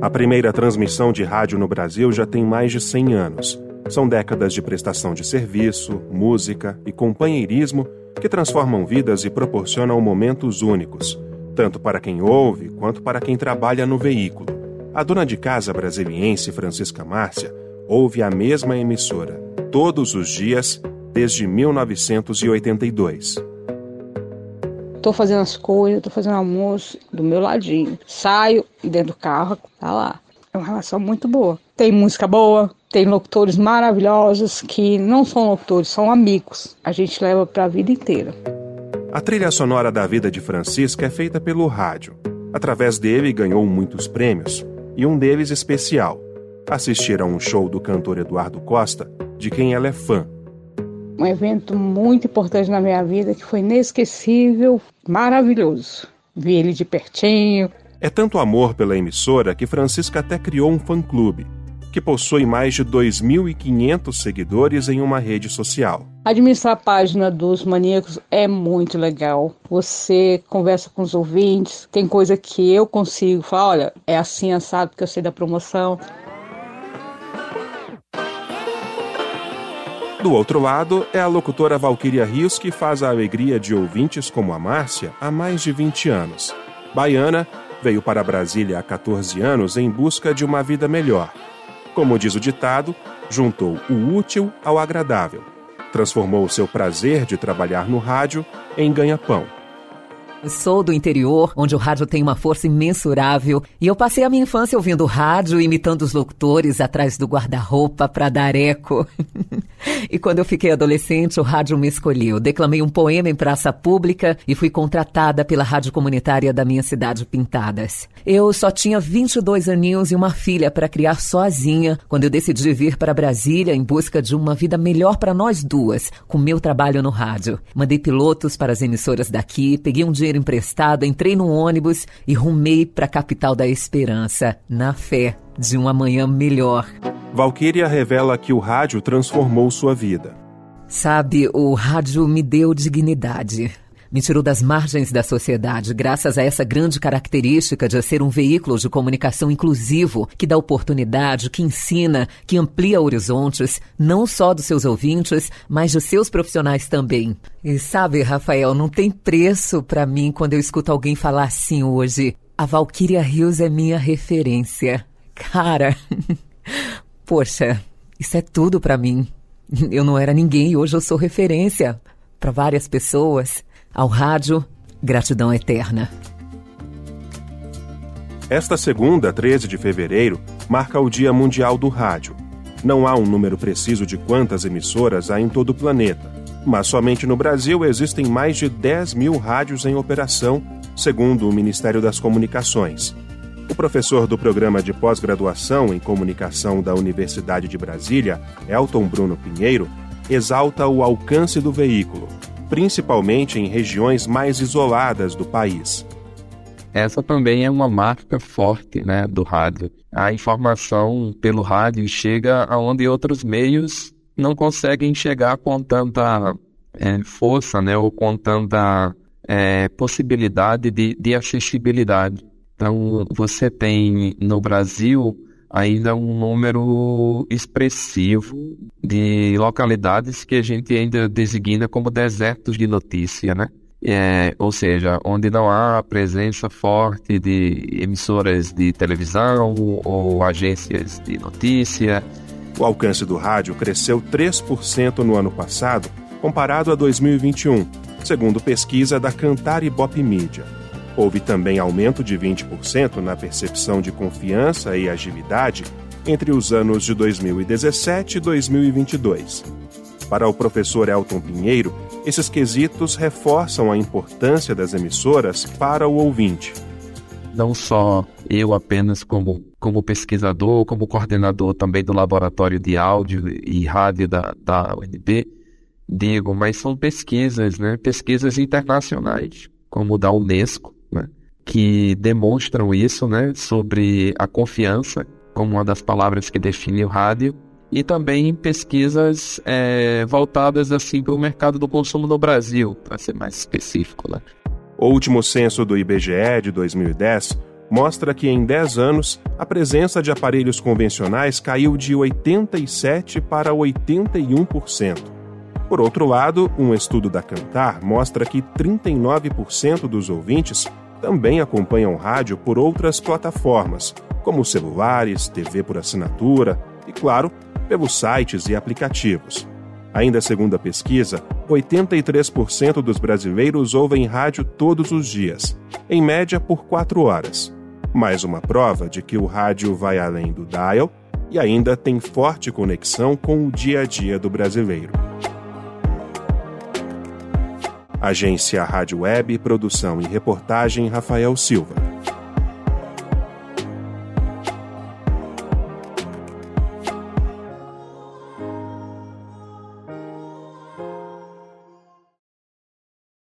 A primeira transmissão de rádio no Brasil já tem mais de 100 anos. São décadas de prestação de serviço, música e companheirismo que transformam vidas e proporcionam momentos únicos, tanto para quem ouve quanto para quem trabalha no veículo. A dona de casa brasiliense Francisca Márcia ouve a mesma emissora todos os dias desde 1982. Tô fazendo as coisas, tô fazendo almoço do meu ladinho. Saio e dentro do carro, tá lá. É uma relação muito boa. Tem música boa, tem locutores maravilhosos que não são locutores, são amigos. A gente leva para a vida inteira. A trilha sonora da vida de Francisca é feita pelo rádio. Através dele ganhou muitos prêmios, e um deles especial. Assistir a um show do cantor Eduardo Costa, de quem ela é fã, um evento muito importante na minha vida que foi inesquecível, maravilhoso. Vi ele de pertinho. É tanto amor pela emissora que Francisca até criou um fã-clube, que possui mais de 2.500 seguidores em uma rede social. Administrar a página dos maníacos é muito legal. Você conversa com os ouvintes, tem coisa que eu consigo falar, olha, é assim assado que eu sei da promoção. Do outro lado, é a locutora Valquíria Rios que faz a alegria de ouvintes como a Márcia há mais de 20 anos. Baiana, veio para Brasília há 14 anos em busca de uma vida melhor. Como diz o ditado, juntou o útil ao agradável. Transformou o seu prazer de trabalhar no rádio em ganha-pão. Sou do interior, onde o rádio tem uma força imensurável, e eu passei a minha infância ouvindo rádio, imitando os locutores atrás do guarda-roupa para dar eco. e quando eu fiquei adolescente, o rádio me escolheu. Declamei um poema em praça pública e fui contratada pela rádio comunitária da minha cidade Pintadas. Eu só tinha 22 aninhos e uma filha para criar sozinha quando eu decidi vir para Brasília em busca de uma vida melhor para nós duas, com meu trabalho no rádio. Mandei pilotos para as emissoras daqui, peguei um dinheiro emprestado, entrei no ônibus e rumei para a capital da esperança, na fé de um amanhã melhor. Valquíria revela que o rádio transformou sua vida. Sabe, o rádio me deu dignidade me tirou das margens da sociedade, graças a essa grande característica de ser um veículo de comunicação inclusivo, que dá oportunidade, que ensina, que amplia horizontes, não só dos seus ouvintes, mas dos seus profissionais também. E sabe, Rafael, não tem preço para mim quando eu escuto alguém falar assim hoje. A Valkyria Rios é minha referência. Cara, poxa, isso é tudo para mim. Eu não era ninguém e hoje eu sou referência para várias pessoas. Ao rádio, gratidão eterna. Esta segunda, 13 de fevereiro, marca o Dia Mundial do Rádio. Não há um número preciso de quantas emissoras há em todo o planeta, mas somente no Brasil existem mais de 10 mil rádios em operação, segundo o Ministério das Comunicações. O professor do programa de pós-graduação em comunicação da Universidade de Brasília, Elton Bruno Pinheiro, exalta o alcance do veículo principalmente em regiões mais isoladas do país. Essa também é uma marca forte né, do rádio. A informação pelo rádio chega aonde outros meios não conseguem chegar com tanta é, força né, ou com tanta é, possibilidade de, de acessibilidade. Então, você tem no Brasil ainda um número expressivo de localidades que a gente ainda designa como desertos de notícia, né? É, ou seja, onde não há presença forte de emissoras de televisão ou agências de notícia. O alcance do rádio cresceu 3% no ano passado, comparado a 2021, segundo pesquisa da Cantar e Bop Media. Houve também aumento de 20% na percepção de confiança e agilidade entre os anos de 2017 e 2022. Para o professor Elton Pinheiro, esses quesitos reforçam a importância das emissoras para o ouvinte. Não só eu apenas como, como pesquisador, como coordenador também do laboratório de áudio e rádio da, da UNB, digo, mas são pesquisas, né? pesquisas internacionais, como da Unesco, né, que demonstram isso, né, sobre a confiança como uma das palavras que define o rádio, e também pesquisas é, voltadas assim para o mercado do consumo no Brasil, para ser mais específico. Né. O último censo do IBGE de 2010 mostra que em 10 anos a presença de aparelhos convencionais caiu de 87% para 81%. Por outro lado, um estudo da Cantar mostra que 39% dos ouvintes também acompanham rádio por outras plataformas, como celulares, TV por assinatura e, claro, pelos sites e aplicativos. Ainda segundo a pesquisa, 83% dos brasileiros ouvem rádio todos os dias, em média por 4 horas. Mais uma prova de que o rádio vai além do dial e ainda tem forte conexão com o dia a dia do brasileiro. Agência Rádio Web, produção e reportagem Rafael Silva.